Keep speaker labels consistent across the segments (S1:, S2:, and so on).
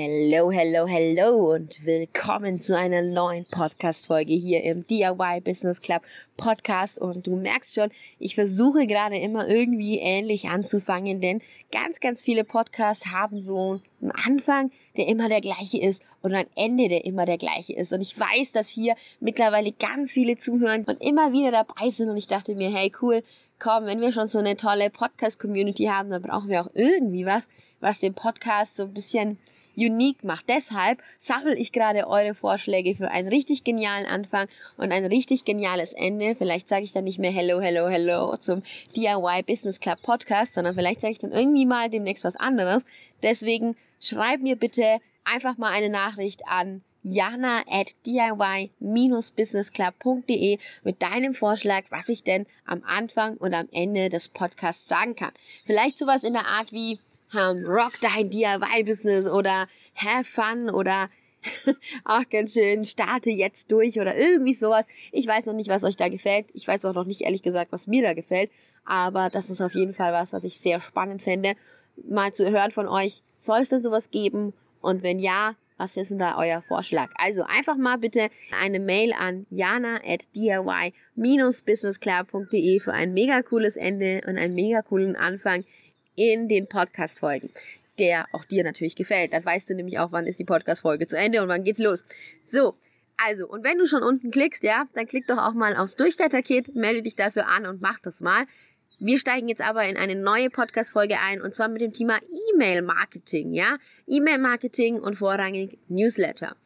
S1: Hello, hello, hello und willkommen zu einer neuen Podcast-Folge hier im DIY Business Club Podcast. Und du merkst schon, ich versuche gerade immer irgendwie ähnlich anzufangen, denn ganz, ganz viele Podcasts haben so einen Anfang, der immer der gleiche ist und ein Ende, der immer der gleiche ist. Und ich weiß, dass hier mittlerweile ganz viele zuhören und immer wieder dabei sind. Und ich dachte mir, hey, cool, komm, wenn wir schon so eine tolle Podcast-Community haben, dann brauchen wir auch irgendwie was, was den Podcast so ein bisschen unique macht. Deshalb sammle ich gerade eure Vorschläge für einen richtig genialen Anfang und ein richtig geniales Ende. Vielleicht sage ich dann nicht mehr Hello, Hello, Hello zum DIY Business Club Podcast, sondern vielleicht sage ich dann irgendwie mal demnächst was anderes. Deswegen schreib mir bitte einfach mal eine Nachricht an jana at diy-businessclub.de mit deinem Vorschlag, was ich denn am Anfang und am Ende des Podcasts sagen kann. Vielleicht sowas in der Art wie, um, rock dein DIY-Business oder have fun oder ach ganz schön, starte jetzt durch oder irgendwie sowas. Ich weiß noch nicht, was euch da gefällt. Ich weiß auch noch nicht ehrlich gesagt, was mir da gefällt. Aber das ist auf jeden Fall was, was ich sehr spannend fände, mal zu hören von euch. Soll es denn sowas geben? Und wenn ja, was ist denn da euer Vorschlag? Also einfach mal bitte eine Mail an jana at diy-businessclub.de für ein mega cooles Ende und einen mega coolen Anfang in den Podcast-Folgen, der auch dir natürlich gefällt. Dann weißt du nämlich auch, wann ist die Podcast-Folge zu Ende und wann geht's los. So, also, und wenn du schon unten klickst, ja, dann klick doch auch mal aufs Durchstarter-Kit, melde dich dafür an und mach das mal. Wir steigen jetzt aber in eine neue Podcast-Folge ein und zwar mit dem Thema E-Mail-Marketing, ja? E-Mail-Marketing und vorrangig Newsletter.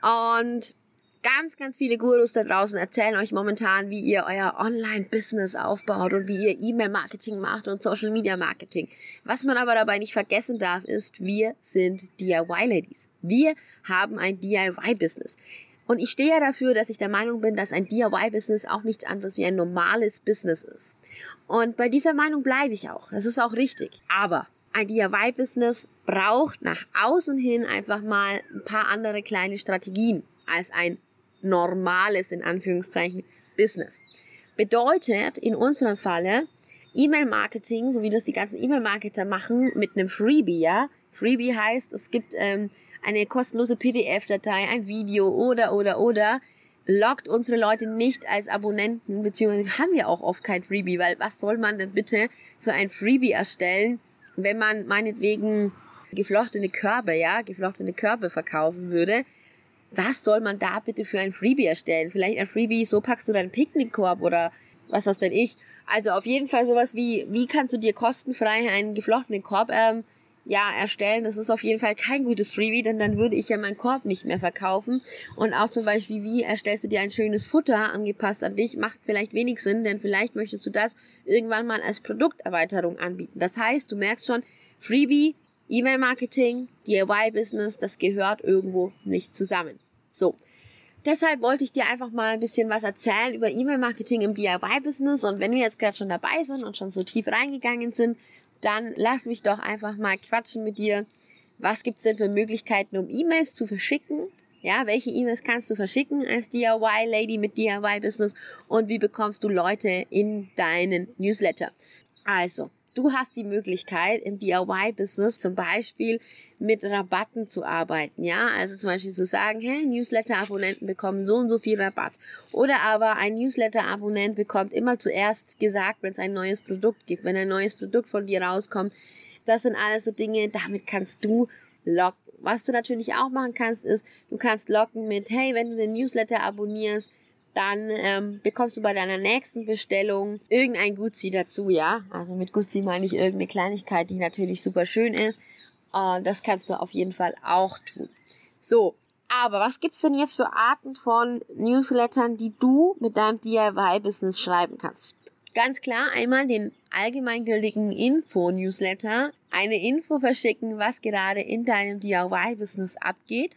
S1: Und Ganz, ganz viele Gurus da draußen erzählen euch momentan, wie ihr euer Online-Business aufbaut und wie ihr E-Mail-Marketing macht und Social-Media-Marketing. Was man aber dabei nicht vergessen darf, ist, wir sind DIY-Ladies. Wir haben ein DIY-Business. Und ich stehe ja dafür, dass ich der Meinung bin, dass ein DIY-Business auch nichts anderes wie ein normales Business ist. Und bei dieser Meinung bleibe ich auch. Das ist auch richtig. Aber ein DIY-Business braucht nach außen hin einfach mal ein paar andere kleine Strategien als ein normales, in Anführungszeichen, Business. Bedeutet in unserem Falle E-Mail-Marketing, so wie das die ganzen E-Mail-Marketer machen, mit einem Freebie, ja. Freebie heißt, es gibt ähm, eine kostenlose PDF-Datei, ein Video oder, oder, oder, lockt unsere Leute nicht als Abonnenten, beziehungsweise haben wir auch oft kein Freebie, weil was soll man denn bitte für ein Freebie erstellen, wenn man meinetwegen geflochtene Körbe, ja, geflochtene Körbe verkaufen würde, was soll man da bitte für ein Freebie erstellen? Vielleicht ein Freebie, so packst du deinen Picknickkorb oder was das denn ich? Also auf jeden Fall sowas wie, wie kannst du dir kostenfrei einen geflochtenen Korb ähm, ja, erstellen. Das ist auf jeden Fall kein gutes Freebie, denn dann würde ich ja meinen Korb nicht mehr verkaufen. Und auch zum Beispiel, wie erstellst du dir ein schönes Futter angepasst an dich, macht vielleicht wenig Sinn, denn vielleicht möchtest du das irgendwann mal als Produkterweiterung anbieten. Das heißt, du merkst schon, Freebie E-Mail-Marketing, DIY-Business, das gehört irgendwo nicht zusammen. So. Deshalb wollte ich dir einfach mal ein bisschen was erzählen über E-Mail-Marketing im DIY-Business. Und wenn wir jetzt gerade schon dabei sind und schon so tief reingegangen sind, dann lass mich doch einfach mal quatschen mit dir. Was gibt's denn für Möglichkeiten, um E-Mails zu verschicken? Ja, welche E-Mails kannst du verschicken als DIY-Lady mit DIY-Business? Und wie bekommst du Leute in deinen Newsletter? Also, Du hast die Möglichkeit im DIY-Business zum Beispiel mit Rabatten zu arbeiten, ja, also zum Beispiel zu sagen, hey, Newsletter-Abonnenten bekommen so und so viel Rabatt. Oder aber ein Newsletter-Abonnent bekommt immer zuerst gesagt, wenn es ein neues Produkt gibt, wenn ein neues Produkt von dir rauskommt. Das sind alles so Dinge, damit kannst du locken. Was du natürlich auch machen kannst, ist, du kannst locken mit, hey, wenn du den Newsletter abonnierst, dann ähm, bekommst du bei deiner nächsten Bestellung irgendein Gutzi dazu, ja. Also mit Gutzi meine ich irgendeine Kleinigkeit, die natürlich super schön ist. Und das kannst du auf jeden Fall auch tun. So, aber was gibt's denn jetzt für Arten von Newslettern, die du mit deinem DIY-Business schreiben kannst? Ganz klar einmal den allgemeingültigen Info-Newsletter, eine Info verschicken, was gerade in deinem DIY-Business abgeht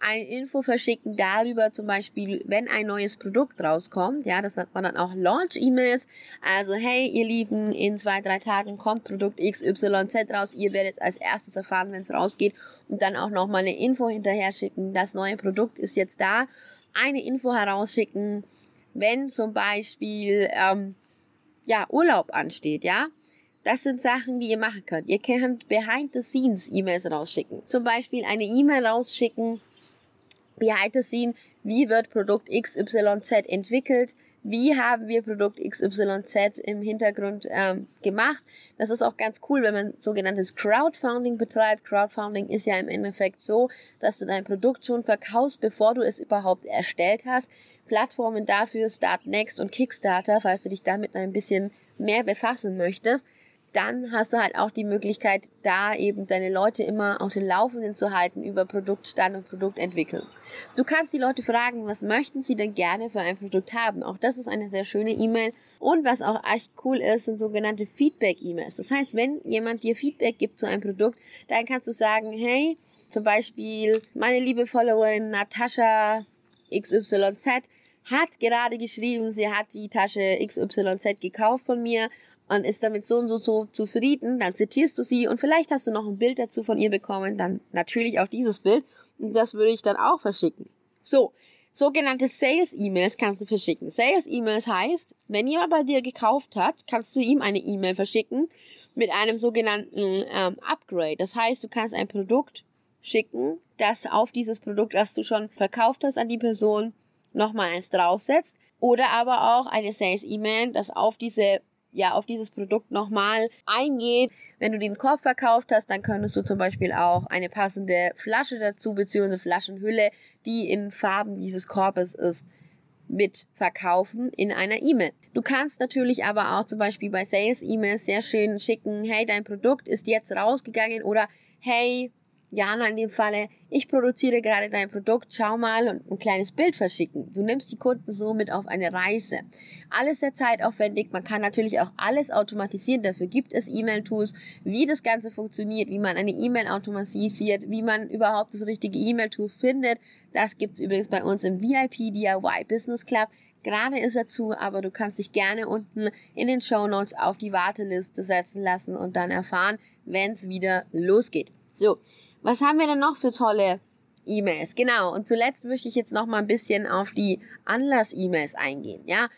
S1: eine Info verschicken darüber, zum Beispiel, wenn ein neues Produkt rauskommt. Ja, das nennt man dann auch Launch-E-Mails. Also, hey, ihr Lieben, in zwei, drei Tagen kommt Produkt XYZ raus. Ihr werdet als erstes erfahren, wenn es rausgeht. Und dann auch nochmal eine Info hinterher schicken. Das neue Produkt ist jetzt da. Eine Info herausschicken, wenn zum Beispiel, ähm, ja, Urlaub ansteht, ja. Das sind Sachen, die ihr machen könnt. Ihr könnt behind the scenes E-Mails rausschicken. Zum Beispiel eine E-Mail rausschicken, behind the scene, wie wird Produkt XYZ entwickelt, wie haben wir Produkt XYZ im Hintergrund ähm, gemacht. Das ist auch ganz cool, wenn man sogenanntes Crowdfunding betreibt. Crowdfunding ist ja im Endeffekt so, dass du dein Produkt schon verkaufst, bevor du es überhaupt erstellt hast. Plattformen dafür Startnext und Kickstarter, falls du dich damit ein bisschen mehr befassen möchtest dann hast du halt auch die Möglichkeit, da eben deine Leute immer auf den Laufenden zu halten über Produktstand und Produktentwicklung. Du kannst die Leute fragen, was möchten sie denn gerne für ein Produkt haben? Auch das ist eine sehr schöne E-Mail. Und was auch echt cool ist, sind sogenannte Feedback-E-Mails. Das heißt, wenn jemand dir Feedback gibt zu einem Produkt, dann kannst du sagen, hey, zum Beispiel, meine liebe Followerin Natascha XYZ hat gerade geschrieben, sie hat die Tasche XYZ gekauft von mir und ist damit so und so, so zufrieden, dann zitierst du sie und vielleicht hast du noch ein Bild dazu von ihr bekommen, dann natürlich auch dieses Bild und das würde ich dann auch verschicken. So, sogenannte Sales-E-Mails kannst du verschicken. Sales-E-Mails heißt, wenn jemand bei dir gekauft hat, kannst du ihm eine E-Mail verschicken mit einem sogenannten ähm, Upgrade. Das heißt, du kannst ein Produkt schicken, das auf dieses Produkt, das du schon verkauft hast an die Person, nochmal eins draufsetzt. Oder aber auch eine Sales-E-Mail, das auf diese ja auf dieses Produkt nochmal eingeht. Wenn du den Korb verkauft hast, dann könntest du zum Beispiel auch eine passende Flasche dazu, beziehungsweise Flaschenhülle, die in Farben dieses Korbes ist, mit verkaufen in einer E-Mail. Du kannst natürlich aber auch zum Beispiel bei Sales-E-Mails sehr schön schicken, hey, dein Produkt ist jetzt rausgegangen oder hey, Jana in dem Falle, ich produziere gerade dein Produkt, schau mal und ein kleines Bild verschicken. Du nimmst die Kunden somit auf eine Reise. Alles sehr zeitaufwendig, man kann natürlich auch alles automatisieren, dafür gibt es E-Mail-Tools, wie das Ganze funktioniert, wie man eine E-Mail automatisiert, wie man überhaupt das richtige E-Mail-Tool findet. Das gibt's übrigens bei uns im VIP DIY Business Club. Gerade ist er zu, aber du kannst dich gerne unten in den Show Notes auf die Warteliste setzen lassen und dann erfahren, wenn es wieder losgeht. So, was haben wir denn noch für tolle E-Mails? Genau. Und zuletzt möchte ich jetzt noch mal ein bisschen auf die Anlass-E-Mails eingehen. Ja,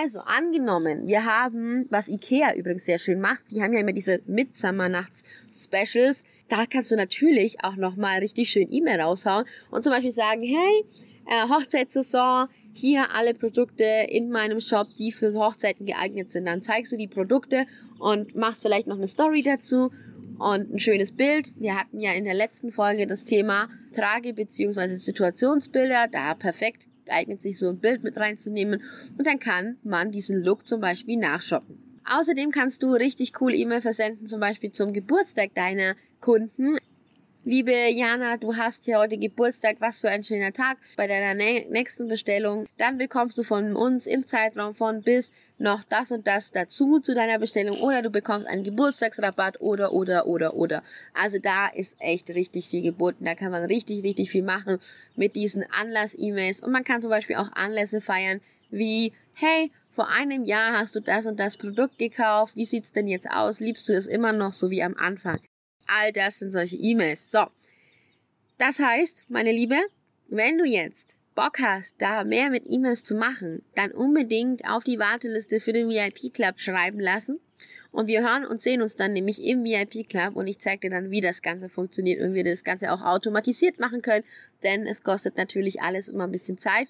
S1: also angenommen, wir haben, was Ikea übrigens sehr schön macht, die haben ja immer diese Midsummernachts-Specials. Da kannst du natürlich auch noch mal richtig schön E-Mail raushauen und zum Beispiel sagen, hey, äh, Hochzeitssaison, hier alle Produkte in meinem Shop, die für Hochzeiten geeignet sind. Dann zeigst du die Produkte und machst vielleicht noch eine Story dazu und ein schönes Bild. Wir hatten ja in der letzten Folge das Thema Trage- bzw. Situationsbilder. Da perfekt eignet sich so ein Bild mit reinzunehmen und dann kann man diesen Look zum Beispiel nachshoppen. Außerdem kannst du richtig cool E-Mail versenden, zum Beispiel zum Geburtstag deiner Kunden. Liebe Jana, du hast hier heute Geburtstag, was für ein schöner Tag. Bei deiner nächsten Bestellung, dann bekommst du von uns im Zeitraum von bis noch das und das dazu zu deiner Bestellung oder du bekommst einen Geburtstagsrabatt oder oder oder oder. Also da ist echt richtig viel geboten. Da kann man richtig, richtig viel machen mit diesen Anlass-E-Mails. Und man kann zum Beispiel auch Anlässe feiern wie, hey, vor einem Jahr hast du das und das Produkt gekauft. Wie sieht's denn jetzt aus? Liebst du es immer noch so wie am Anfang? All das sind solche E-Mails. So. Das heißt, meine Liebe, wenn du jetzt Bock hast, da mehr mit E-Mails zu machen, dann unbedingt auf die Warteliste für den VIP Club schreiben lassen. Und wir hören und sehen uns dann nämlich im VIP Club und ich zeige dir dann, wie das Ganze funktioniert und wie wir das Ganze auch automatisiert machen können. Denn es kostet natürlich alles immer ein bisschen Zeit.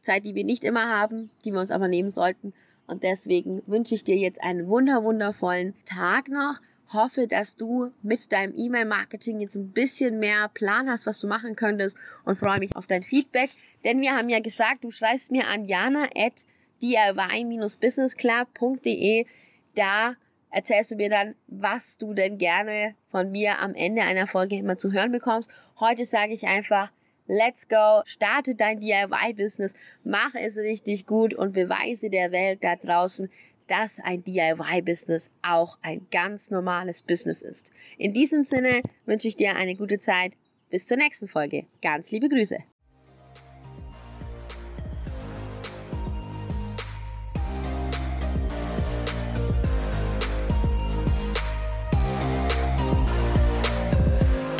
S1: Zeit, die wir nicht immer haben, die wir uns aber nehmen sollten. Und deswegen wünsche ich dir jetzt einen wunder, wundervollen Tag noch hoffe, dass du mit deinem E-Mail-Marketing jetzt ein bisschen mehr Plan hast, was du machen könntest und freue mich auf dein Feedback. Denn wir haben ja gesagt, du schreibst mir an jana at diy-businessclub.de. Da erzählst du mir dann, was du denn gerne von mir am Ende einer Folge immer zu hören bekommst. Heute sage ich einfach, let's go, starte dein DIY-Business, mach es richtig gut und beweise der Welt da draußen, dass ein DIY-Business auch ein ganz normales Business ist. In diesem Sinne wünsche ich dir eine gute Zeit. Bis zur nächsten Folge. Ganz liebe Grüße.